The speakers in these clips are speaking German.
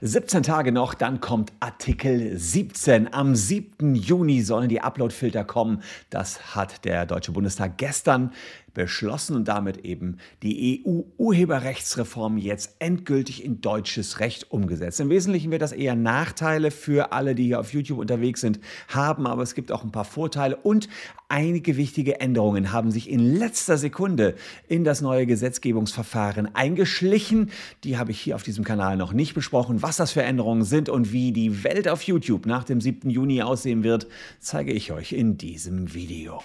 17 Tage noch, dann kommt Artikel 17. Am 7. Juni sollen die Uploadfilter kommen. Das hat der Deutsche Bundestag gestern beschlossen und damit eben die EU-Urheberrechtsreform jetzt endgültig in deutsches Recht umgesetzt. Im Wesentlichen wird das eher Nachteile für alle, die hier auf YouTube unterwegs sind, haben, aber es gibt auch ein paar Vorteile und einige wichtige Änderungen haben sich in letzter Sekunde in das neue Gesetzgebungsverfahren eingeschlichen. Die habe ich hier auf diesem Kanal noch nicht besprochen. Was das für Änderungen sind und wie die Welt auf YouTube nach dem 7. Juni aussehen wird, zeige ich euch in diesem Video.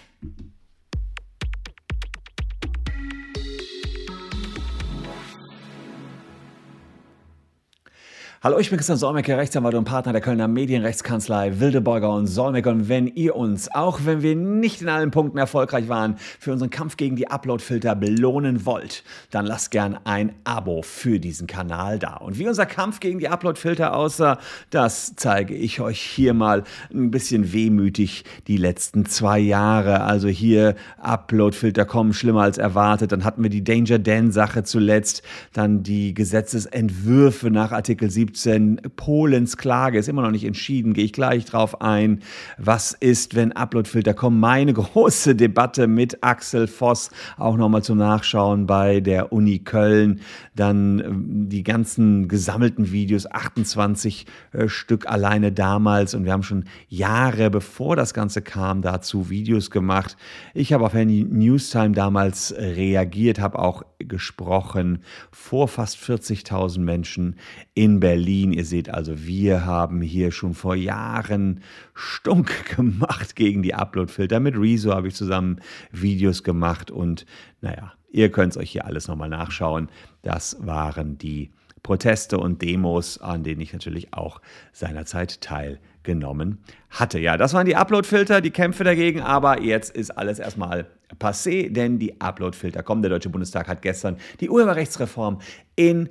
Hallo, ich bin Christian Solmecke, Rechtsanwalt und Partner der Kölner Medienrechtskanzlei Wildeborger und Solmecke. Und wenn ihr uns, auch wenn wir nicht in allen Punkten erfolgreich waren, für unseren Kampf gegen die Uploadfilter belohnen wollt, dann lasst gern ein Abo für diesen Kanal da. Und wie unser Kampf gegen die Uploadfilter aussah, das zeige ich euch hier mal ein bisschen wehmütig die letzten zwei Jahre. Also hier Uploadfilter kommen schlimmer als erwartet. Dann hatten wir die Danger Dan-Sache zuletzt, dann die Gesetzesentwürfe nach Artikel 7 2017. Polens Klage ist immer noch nicht entschieden, gehe ich gleich drauf ein. Was ist, wenn Uploadfilter kommen? Meine große Debatte mit Axel Voss, auch nochmal zum Nachschauen bei der Uni Köln. Dann ähm, die ganzen gesammelten Videos, 28 äh, Stück alleine damals. Und wir haben schon Jahre, bevor das Ganze kam, dazu Videos gemacht. Ich habe auf Handy Newstime damals reagiert, habe auch gesprochen vor fast 40.000 Menschen in Berlin. Berlin. Ihr seht also, wir haben hier schon vor Jahren stunk gemacht gegen die Uploadfilter. Mit Rezo habe ich zusammen Videos gemacht und naja, ihr könnt es euch hier alles nochmal nachschauen. Das waren die Proteste und Demos, an denen ich natürlich auch seinerzeit teilgenommen hatte. Ja, das waren die Uploadfilter, die Kämpfe dagegen, aber jetzt ist alles erstmal passé, denn die Uploadfilter kommen. Der Deutsche Bundestag hat gestern die Urheberrechtsreform in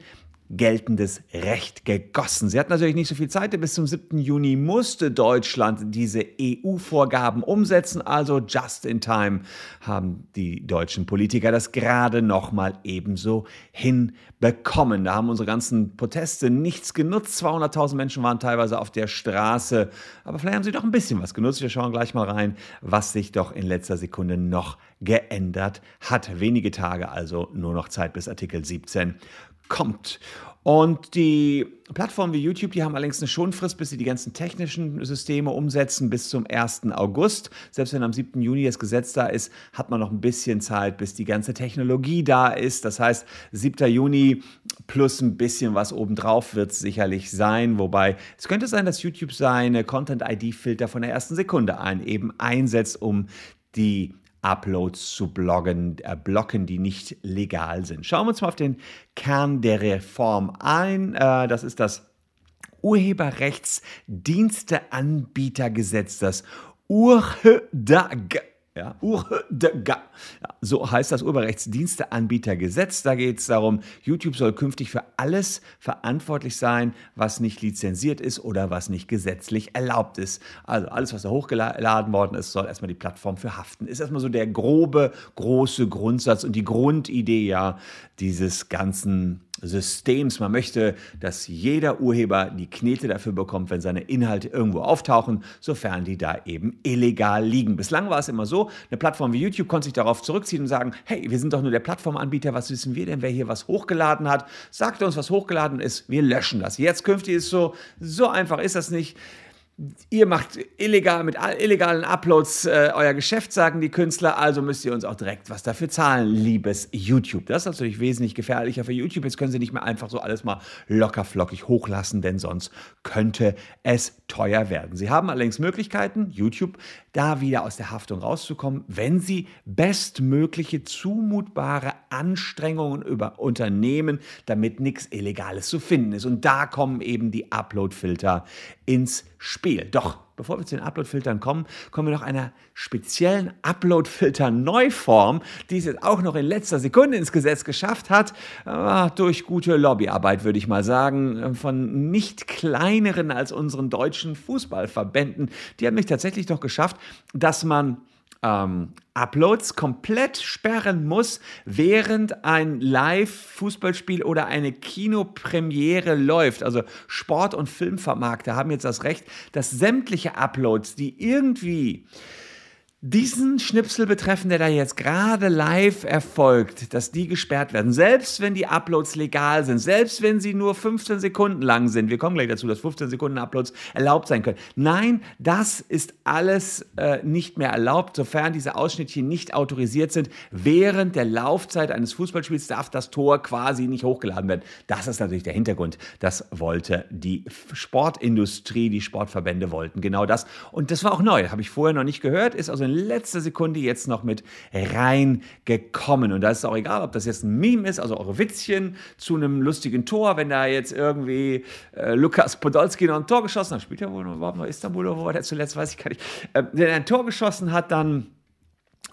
geltendes Recht gegossen. Sie hatten natürlich nicht so viel Zeit, denn bis zum 7. Juni musste Deutschland diese EU-Vorgaben umsetzen, also just in time haben die deutschen Politiker das gerade noch mal ebenso hinbekommen. Da haben unsere ganzen Proteste nichts genutzt. 200.000 Menschen waren teilweise auf der Straße, aber vielleicht haben sie doch ein bisschen was genutzt. Wir schauen gleich mal rein, was sich doch in letzter Sekunde noch geändert hat. Wenige Tage also nur noch Zeit bis Artikel 17 kommt. Und die Plattformen wie YouTube, die haben allerdings eine Schonfrist, bis sie die ganzen technischen Systeme umsetzen, bis zum 1. August. Selbst wenn am 7. Juni das Gesetz da ist, hat man noch ein bisschen Zeit, bis die ganze Technologie da ist. Das heißt, 7. Juni plus ein bisschen was obendrauf wird es sicherlich sein. Wobei es könnte sein, dass YouTube seine Content-ID-Filter von der ersten Sekunde an eben einsetzt, um die Uploads zu bloggen, äh, blocken, die nicht legal sind. Schauen wir uns mal auf den Kern der Reform ein. Äh, das ist das Urheberrechtsdiensteanbietergesetz, das URHDAG. Ja, so heißt das Urheberrechtsdiensteanbietergesetz. Da geht es darum, YouTube soll künftig für alles verantwortlich sein, was nicht lizenziert ist oder was nicht gesetzlich erlaubt ist. Also alles, was da hochgeladen worden ist, soll erstmal die Plattform für haften. Ist erstmal so der grobe, große Grundsatz und die Grundidee ja dieses ganzen Systems. Man möchte, dass jeder Urheber die Knete dafür bekommt, wenn seine Inhalte irgendwo auftauchen, sofern die da eben illegal liegen. Bislang war es immer so, eine Plattform wie YouTube konnte sich darauf zurückziehen und sagen, hey, wir sind doch nur der Plattformanbieter, was wissen wir denn, wer hier was hochgeladen hat? Sagt uns, was hochgeladen ist, wir löschen das. Jetzt künftig ist es so, so einfach ist das nicht ihr macht illegal mit illegalen Uploads äh, euer Geschäft, sagen die Künstler, also müsst ihr uns auch direkt was dafür zahlen, liebes YouTube. Das ist natürlich wesentlich gefährlicher für YouTube. Jetzt können sie nicht mehr einfach so alles mal locker flockig hochlassen, denn sonst könnte es teuer werden. Sie haben allerdings Möglichkeiten, YouTube da wieder aus der Haftung rauszukommen, wenn sie bestmögliche zumutbare Anstrengungen über unternehmen, damit nichts Illegales zu finden ist. Und da kommen eben die Upload-Filter ins Spiel. Doch bevor wir zu den Upload-Filtern kommen, kommen wir noch einer speziellen Upload-Filter-Neuform, die es jetzt auch noch in letzter Sekunde ins Gesetz geschafft hat, äh, durch gute Lobbyarbeit, würde ich mal sagen, von nicht kleineren als unseren deutschen Fußballverbänden. Die haben mich tatsächlich noch geschafft, dass man ähm, Uploads komplett sperren muss, während ein Live-Fußballspiel oder eine Kinopremiere läuft. Also Sport- und Filmvermarkter haben jetzt das Recht, dass sämtliche Uploads, die irgendwie diesen Schnipsel betreffen, der da jetzt gerade live erfolgt, dass die gesperrt werden, selbst wenn die Uploads legal sind, selbst wenn sie nur 15 Sekunden lang sind, wir kommen gleich dazu, dass 15 Sekunden Uploads erlaubt sein können. Nein, das ist alles äh, nicht mehr erlaubt, sofern diese Ausschnittchen nicht autorisiert sind. Während der Laufzeit eines Fußballspiels darf das Tor quasi nicht hochgeladen werden. Das ist natürlich der Hintergrund. Das wollte die Sportindustrie, die Sportverbände wollten genau das. Und das war auch neu, habe ich vorher noch nicht gehört, ist also in letzter Sekunde jetzt noch mit reingekommen. Und da ist es auch egal, ob das jetzt ein Meme ist, also eure Witzchen zu einem lustigen Tor, wenn da jetzt irgendwie äh, Lukas Podolski noch ein Tor geschossen hat, spielt ja wohl überhaupt noch Istanbul oder wo war der zuletzt, weiß ich gar nicht, äh, der ein Tor geschossen hat, dann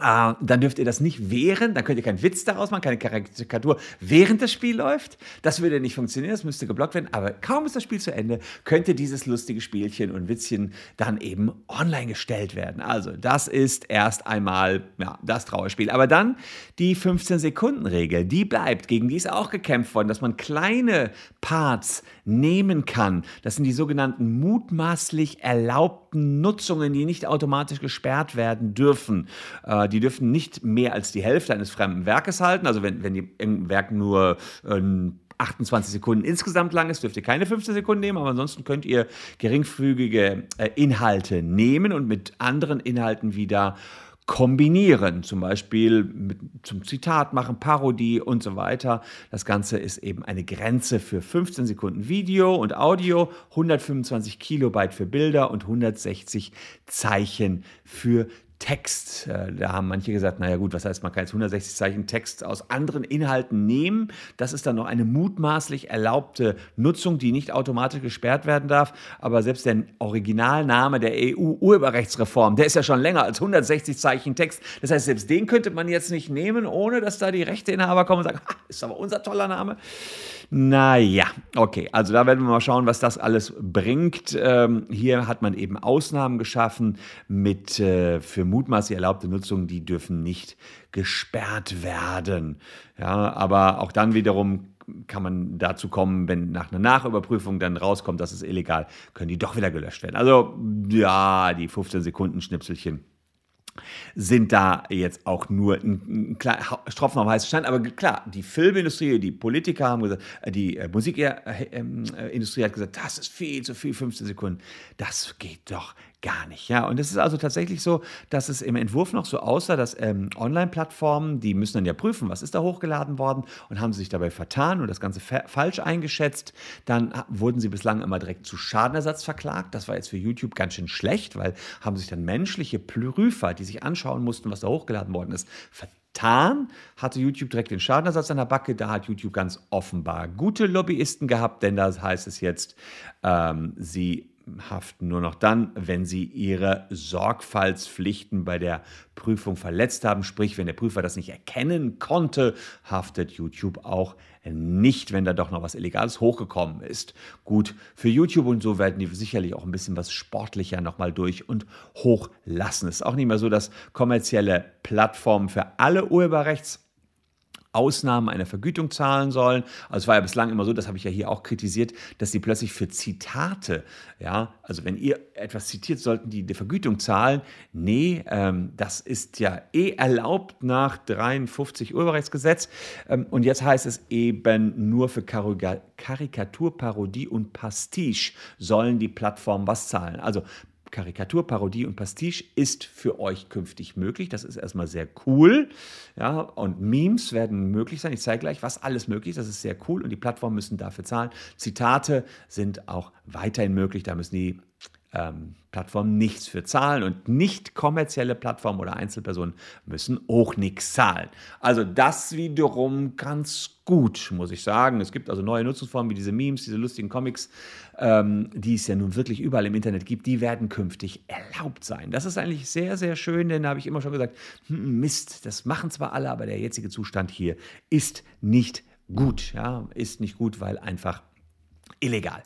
Uh, dann dürft ihr das nicht während, dann könnt ihr keinen Witz daraus machen, keine Karikatur, während das Spiel läuft. Das würde nicht funktionieren, das müsste geblockt werden. Aber kaum ist das Spiel zu Ende, könnte dieses lustige Spielchen und Witzchen dann eben online gestellt werden. Also, das ist erst einmal ja, das Trauerspiel. Aber dann die 15-Sekunden-Regel, die bleibt. Gegen die ist auch gekämpft worden, dass man kleine Parts nehmen kann. Das sind die sogenannten mutmaßlich erlaubten Nutzungen, die nicht automatisch gesperrt werden dürfen. Uh, die dürfen nicht mehr als die Hälfte eines fremden Werkes halten. Also wenn, wenn ein Werk nur äh, 28 Sekunden insgesamt lang ist, dürft ihr keine 15 Sekunden nehmen, aber ansonsten könnt ihr geringfügige äh, Inhalte nehmen und mit anderen Inhalten wieder kombinieren, zum Beispiel mit, zum Zitat machen, Parodie und so weiter. Das Ganze ist eben eine Grenze für 15 Sekunden Video und Audio, 125 Kilobyte für Bilder und 160 Zeichen für Text. Äh, da haben manche gesagt, naja gut, was heißt, man kann jetzt 160 Zeichen Text aus anderen Inhalten nehmen. Das ist dann noch eine mutmaßlich erlaubte Nutzung, die nicht automatisch gesperrt werden darf. Aber selbst der Originalname der EU-Urheberrechtsreform, der ist ja schon länger als 160 Zeichen Text. Das heißt, selbst den könnte man jetzt nicht nehmen, ohne dass da die Rechteinhaber kommen und sagen, ist aber unser toller Name. Naja, okay, also da werden wir mal schauen, was das alles bringt. Ähm, hier hat man eben Ausnahmen geschaffen mit äh, für mutmaßlich erlaubte Nutzung, die dürfen nicht gesperrt werden. Ja, aber auch dann wiederum kann man dazu kommen, wenn nach einer Nachüberprüfung dann rauskommt, dass es illegal, können die doch wieder gelöscht werden. Also ja, die 15 Sekunden Schnipselchen sind da jetzt auch nur ein, ein Tropfen auf heißen Stein. Aber klar, die Filmindustrie, die Politiker haben gesagt, äh, die äh, Musikindustrie hat gesagt, das ist viel zu viel, 15 Sekunden. Das geht doch gar nicht. Ja, und es ist also tatsächlich so, dass es im Entwurf noch so aussah, dass ähm, Online-Plattformen, die müssen dann ja prüfen, was ist da hochgeladen worden und haben sich dabei vertan und das Ganze falsch eingeschätzt. Dann wurden sie bislang immer direkt zu Schadenersatz verklagt. Das war jetzt für YouTube ganz schön schlecht, weil haben sich dann menschliche Prüfer, die sich anschauen mussten, was da hochgeladen worden ist, vertan, hatte YouTube direkt den Schadenersatz an der Backe. Da hat YouTube ganz offenbar gute Lobbyisten gehabt, denn da heißt es jetzt, ähm, sie haften nur noch dann, wenn sie ihre Sorgfaltspflichten bei der Prüfung verletzt haben. Sprich, wenn der Prüfer das nicht erkennen konnte, haftet YouTube auch nicht, wenn da doch noch was Illegales hochgekommen ist. Gut für YouTube und so werden die sicherlich auch ein bisschen was sportlicher nochmal durch und hochlassen. Es ist auch nicht mehr so, dass kommerzielle Plattformen für alle Urheberrechts Ausnahmen einer Vergütung zahlen sollen. Also es war ja bislang immer so, das habe ich ja hier auch kritisiert, dass sie plötzlich für Zitate, ja, also wenn ihr etwas zitiert, sollten die die Vergütung zahlen. Nee, ähm, das ist ja eh erlaubt nach 53 Urheberrechtsgesetz. Ähm, und jetzt heißt es eben nur für Karikatur, Parodie und Pastiche sollen die Plattformen was zahlen. Also Karikatur, Parodie und Pastiche ist für euch künftig möglich. Das ist erstmal sehr cool. Ja, und Memes werden möglich sein. Ich zeige gleich, was alles möglich ist. Das ist sehr cool und die Plattformen müssen dafür zahlen. Zitate sind auch weiterhin möglich. Da müssen die ähm, Plattformen nichts für zahlen und nicht kommerzielle Plattformen oder Einzelpersonen müssen auch nichts zahlen. Also das wiederum ganz gut, muss ich sagen. Es gibt also neue Nutzungsformen wie diese Memes, diese lustigen Comics, ähm, die es ja nun wirklich überall im Internet gibt, die werden künftig erlaubt sein. Das ist eigentlich sehr, sehr schön, denn da habe ich immer schon gesagt, hm, Mist, das machen zwar alle, aber der jetzige Zustand hier ist nicht gut. Ja, ist nicht gut, weil einfach illegal.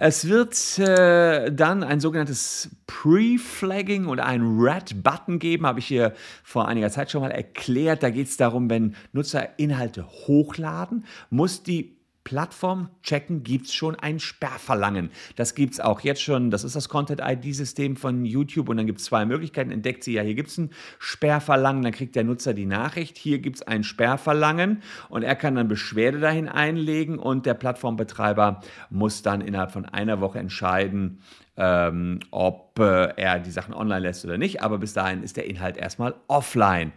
Es wird äh, dann ein sogenanntes Pre-Flagging und einen Red-Button geben, habe ich hier vor einiger Zeit schon mal erklärt. Da geht es darum, wenn Nutzer Inhalte hochladen, muss die Plattform checken, gibt es schon ein Sperrverlangen. Das gibt es auch jetzt schon. Das ist das Content-ID-System von YouTube. Und dann gibt es zwei Möglichkeiten. Entdeckt sie ja, hier gibt es ein Sperrverlangen. Dann kriegt der Nutzer die Nachricht, hier gibt es ein Sperrverlangen. Und er kann dann Beschwerde dahin einlegen. Und der Plattformbetreiber muss dann innerhalb von einer Woche entscheiden, ähm, ob äh, er die Sachen online lässt oder nicht. Aber bis dahin ist der Inhalt erstmal offline.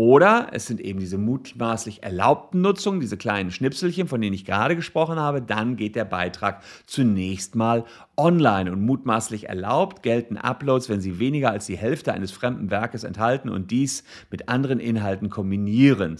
Oder es sind eben diese mutmaßlich erlaubten Nutzungen, diese kleinen Schnipselchen, von denen ich gerade gesprochen habe. Dann geht der Beitrag zunächst mal online und mutmaßlich erlaubt gelten Uploads, wenn sie weniger als die Hälfte eines fremden Werkes enthalten und dies mit anderen Inhalten kombinieren.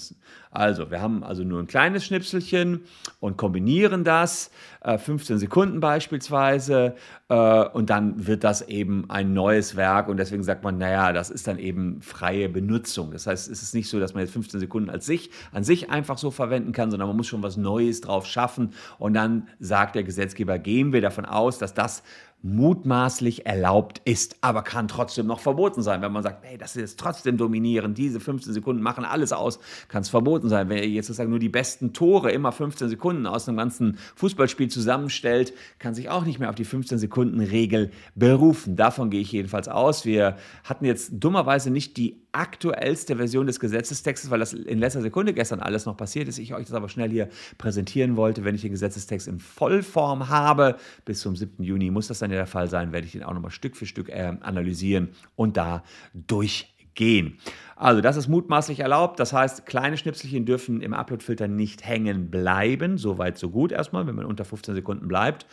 Also, wir haben also nur ein kleines Schnipselchen und kombinieren das, äh, 15 Sekunden beispielsweise, äh, und dann wird das eben ein neues Werk und deswegen sagt man, naja, das ist dann eben freie Benutzung. Das heißt, es ist nicht so, dass man jetzt 15 Sekunden als sich, an sich einfach so verwenden kann, sondern man muss schon was Neues drauf schaffen und dann sagt der Gesetzgeber, gehen wir davon aus, dass das das mutmaßlich erlaubt ist, aber kann trotzdem noch verboten sein. Wenn man sagt, hey, das ist trotzdem dominierend, diese 15 Sekunden machen alles aus, kann es verboten sein. Wenn ihr jetzt sozusagen nur die besten Tore immer 15 Sekunden aus einem ganzen Fußballspiel zusammenstellt, kann sich auch nicht mehr auf die 15 Sekunden Regel berufen. Davon gehe ich jedenfalls aus. Wir hatten jetzt dummerweise nicht die aktuellste Version des Gesetzestextes, weil das in letzter Sekunde gestern alles noch passiert ist. Ich euch das aber schnell hier präsentieren wollte. Wenn ich den Gesetzestext in Vollform habe, bis zum 7. Juni muss das dann ja der Fall sein, werde ich den auch nochmal Stück für Stück äh, analysieren und da durchgehen. Also das ist mutmaßlich erlaubt. Das heißt, kleine Schnipselchen dürfen im Uploadfilter nicht hängen bleiben. Soweit, so gut erstmal, wenn man unter 15 Sekunden bleibt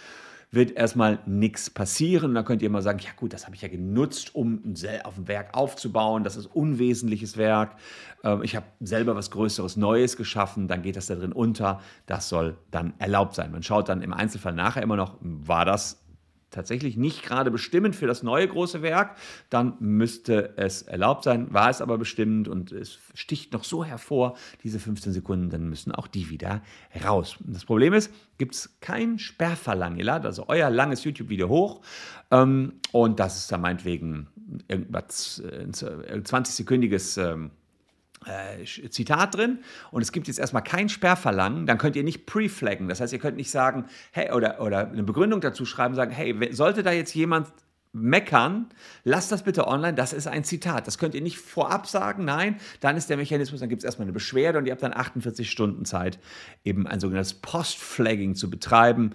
wird erstmal nichts passieren. Da könnt ihr immer sagen, ja gut, das habe ich ja genutzt, um auf ein Werk aufzubauen. Das ist unwesentliches Werk. Ähm, ich habe selber was Größeres, Neues geschaffen. Dann geht das da drin unter. Das soll dann erlaubt sein. Man schaut dann im Einzelfall nachher immer noch, war das tatsächlich nicht gerade bestimmend für das neue große Werk, dann müsste es erlaubt sein. War es aber bestimmend und es sticht noch so hervor, diese 15 Sekunden, dann müssen auch die wieder raus. Das Problem ist, gibt es kein Sperrverlangen. Ihr ladet also euer langes YouTube-Video hoch ähm, und das ist dann meinetwegen irgendwas äh, 20-sekündiges ähm, äh, Zitat drin und es gibt jetzt erstmal kein Sperrverlangen, dann könnt ihr nicht pre-flaggen. Das heißt, ihr könnt nicht sagen, hey, oder, oder eine Begründung dazu schreiben, sagen, hey, sollte da jetzt jemand meckern, lasst das bitte online, das ist ein Zitat. Das könnt ihr nicht vorab sagen, nein, dann ist der Mechanismus, dann gibt es erstmal eine Beschwerde und ihr habt dann 48 Stunden Zeit, eben ein sogenanntes Post-Flagging zu betreiben.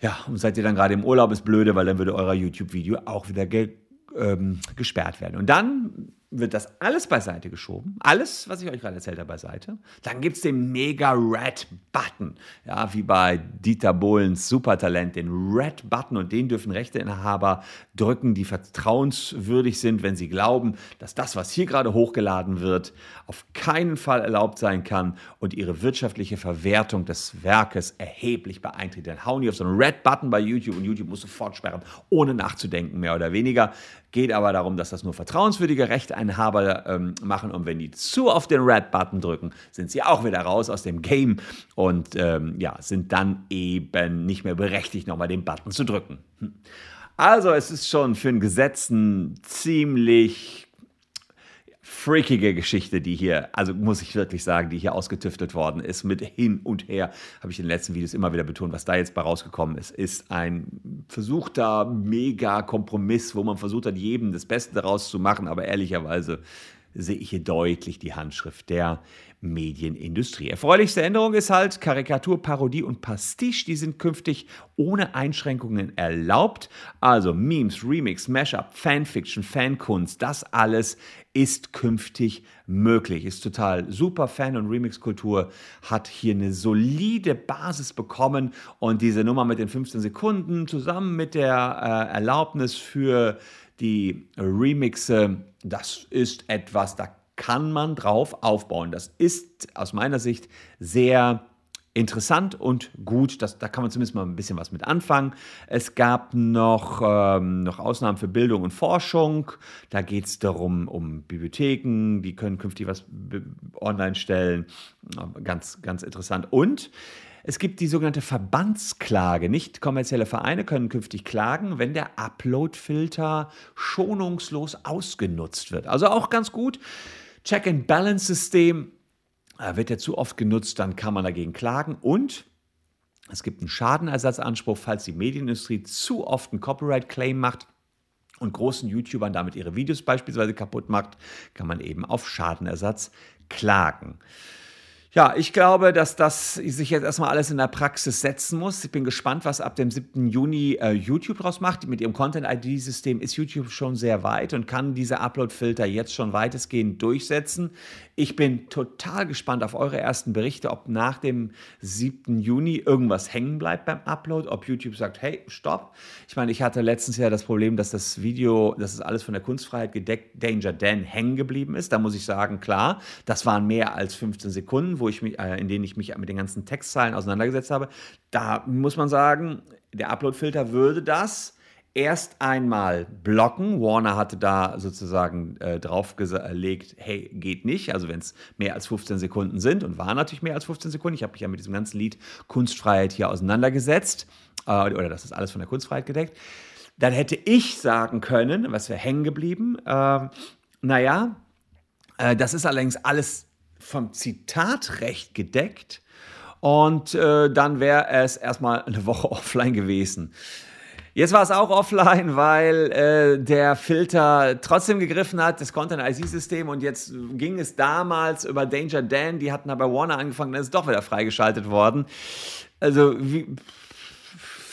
Ja, und seid ihr dann gerade im Urlaub, ist blöde, weil dann würde euer YouTube-Video auch wieder ge ähm, gesperrt werden. Und dann wird das alles beiseite geschoben. Alles, was ich euch gerade erzählt habe, beiseite. Dann gibt es den Mega Red Button. Ja, wie bei Dieter Bohlens Supertalent, den Red Button. Und den dürfen Rechteinhaber drücken, die vertrauenswürdig sind, wenn sie glauben, dass das, was hier gerade hochgeladen wird, auf keinen Fall erlaubt sein kann und ihre wirtschaftliche Verwertung des Werkes erheblich beeinträchtigt. Dann hauen die auf so einen Red Button bei YouTube und YouTube muss sofort sperren, ohne nachzudenken, mehr oder weniger. Geht aber darum, dass das nur vertrauenswürdige Rechteinhaber ähm, machen und wenn die zu auf den Red-Button drücken, sind sie auch wieder raus aus dem Game und ähm, ja, sind dann eben nicht mehr berechtigt, nochmal den Button zu drücken. Hm. Also es ist schon für einen Gesetzen ziemlich freakige Geschichte, die hier, also muss ich wirklich sagen, die hier ausgetüftelt worden ist, mit hin und her, habe ich in den letzten Videos immer wieder betont, was da jetzt bei rausgekommen ist, ist ein versuchter Mega-Kompromiss, wo man versucht hat, jedem das Beste daraus zu machen, aber ehrlicherweise sehe ich hier deutlich die Handschrift der Medienindustrie. Erfreulichste Änderung ist halt Karikatur, Parodie und Pastiche, die sind künftig ohne Einschränkungen erlaubt. Also Memes, Remix, Mashup, Fanfiction, Fankunst, das alles ist künftig möglich. Ist total super. Fan- und Remix-Kultur hat hier eine solide Basis bekommen und diese Nummer mit den 15 Sekunden zusammen mit der äh, Erlaubnis für die Remixe, das ist etwas, da kann man drauf aufbauen. Das ist aus meiner Sicht sehr interessant und gut. Das, da kann man zumindest mal ein bisschen was mit anfangen. Es gab noch, ähm, noch Ausnahmen für Bildung und Forschung. Da geht es darum, um Bibliotheken, die können künftig was online stellen. Ganz, ganz interessant. Und Es gibt die sogenannte Verbandsklage. Nicht kommerzielle Vereine können künftig klagen, wenn der Upload-Filter schonungslos ausgenutzt wird. Also auch ganz gut. Check-and-Balance-System äh, wird ja zu oft genutzt, dann kann man dagegen klagen und es gibt einen Schadenersatzanspruch, falls die Medienindustrie zu oft einen Copyright-Claim macht und großen YouTubern damit ihre Videos beispielsweise kaputt macht, kann man eben auf Schadenersatz klagen. Ja, ich glaube, dass das sich jetzt erstmal alles in der Praxis setzen muss. Ich bin gespannt, was ab dem 7. Juni äh, YouTube draus macht. Mit ihrem Content-ID-System ist YouTube schon sehr weit und kann diese Upload-Filter jetzt schon weitestgehend durchsetzen. Ich bin total gespannt auf eure ersten Berichte, ob nach dem 7. Juni irgendwas hängen bleibt beim Upload, ob YouTube sagt, hey, stopp. Ich meine, ich hatte letztens ja das Problem, dass das Video, dass es alles von der Kunstfreiheit gedeckt, Danger Dan hängen geblieben ist. Da muss ich sagen, klar, das waren mehr als 15 Sekunden, wo ich mich, äh, in denen ich mich mit den ganzen Textzeilen auseinandergesetzt habe. Da muss man sagen, der Upload-Filter würde das erst einmal blocken. Warner hatte da sozusagen äh, draufgelegt, hey, geht nicht. Also wenn es mehr als 15 Sekunden sind und war natürlich mehr als 15 Sekunden. Ich habe mich ja mit diesem ganzen Lied Kunstfreiheit hier auseinandergesetzt. Äh, oder das ist alles von der Kunstfreiheit gedeckt. Dann hätte ich sagen können, was wäre hängen geblieben. Äh, naja, das ist allerdings alles vom Zitatrecht gedeckt. Und äh, dann wäre es erstmal eine Woche offline gewesen. Jetzt war es auch offline, weil äh, der Filter trotzdem gegriffen hat, das Content-IC-System. Und jetzt ging es damals über Danger Dan, die hatten aber Warner angefangen, dann ist es doch wieder freigeschaltet worden. Also, wie,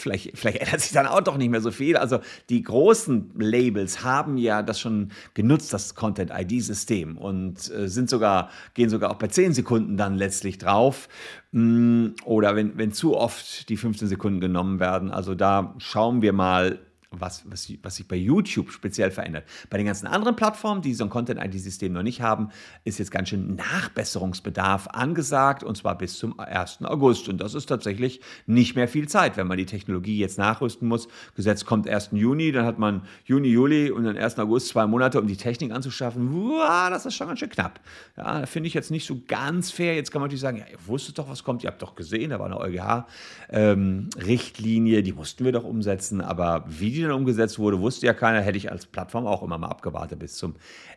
vielleicht, vielleicht ändert sich dann auch doch nicht mehr so viel. Also die großen Labels haben ja das schon genutzt, das Content-ID-System und äh, sind sogar, gehen sogar auch bei 10 Sekunden dann letztlich drauf. Mm, oder wenn, wenn zu oft die 15 Sekunden genommen werden. Also da schauen wir mal, was, was, was sich bei YouTube speziell verändert. Bei den ganzen anderen Plattformen, die so ein Content-ID-System noch nicht haben, ist jetzt ganz schön Nachbesserungsbedarf angesagt und zwar bis zum 1. August. Und das ist tatsächlich nicht mehr viel Zeit, wenn man die Technologie jetzt nachrüsten muss. Gesetz kommt 1. Juni, dann hat man Juni, Juli und dann 1. August zwei Monate, um die Technik anzuschaffen. Uah, das ist schon ganz schön knapp. Ja, finde ich jetzt nicht so ganz fair. Jetzt kann man natürlich sagen, ja, ihr wusstet doch, was kommt, ihr habt doch gesehen, da war eine EuGH-Richtlinie, ähm, die mussten wir doch umsetzen, aber wie dann umgesetzt wurde, wusste ja keiner, hätte ich als Plattform auch immer mal abgewartet bis zum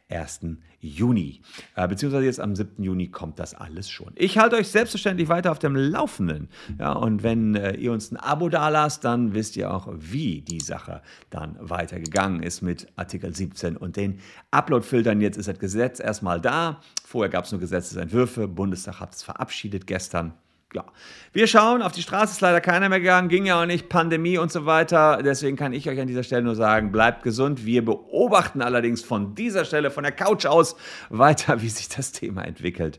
1. Juni. Äh, beziehungsweise jetzt am 7. Juni kommt das alles schon. Ich halte euch selbstverständlich weiter auf dem Laufenden. Ja, und wenn äh, ihr uns ein Abo dalasst, dann wisst ihr auch, wie die Sache dann weitergegangen ist mit Artikel 17 und den Upload-Filtern. Jetzt ist das Gesetz erstmal da. Vorher gab es nur Gesetzesentwürfe. Bundestag hat es verabschiedet gestern ja, wir schauen, auf die Straße ist leider keiner mehr gegangen, ging ja auch nicht, Pandemie und so weiter. Deswegen kann ich euch an dieser Stelle nur sagen, bleibt gesund. Wir beobachten allerdings von dieser Stelle, von der Couch aus, weiter, wie sich das Thema entwickelt.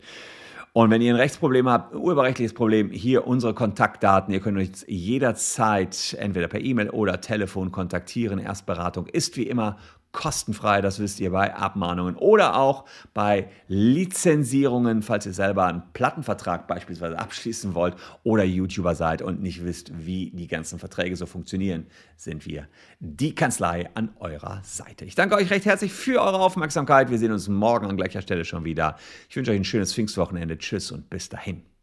Und wenn ihr ein Rechtsproblem habt, ein urheberrechtliches Problem, hier unsere Kontaktdaten. Ihr könnt uns jederzeit entweder per E-Mail oder Telefon kontaktieren. Erstberatung ist wie immer kostenfrei, das wisst ihr bei Abmahnungen oder auch bei Lizenzierungen, falls ihr selber einen Plattenvertrag beispielsweise abschließen wollt oder YouTuber seid und nicht wisst, wie die ganzen Verträge so funktionieren, sind wir die Kanzlei an eurer Seite. Ich danke euch recht herzlich für eure Aufmerksamkeit. Wir sehen uns morgen an gleicher Stelle schon wieder. Ich wünsche euch ein schönes Pfingstwochenende. Tschüss und bis dahin.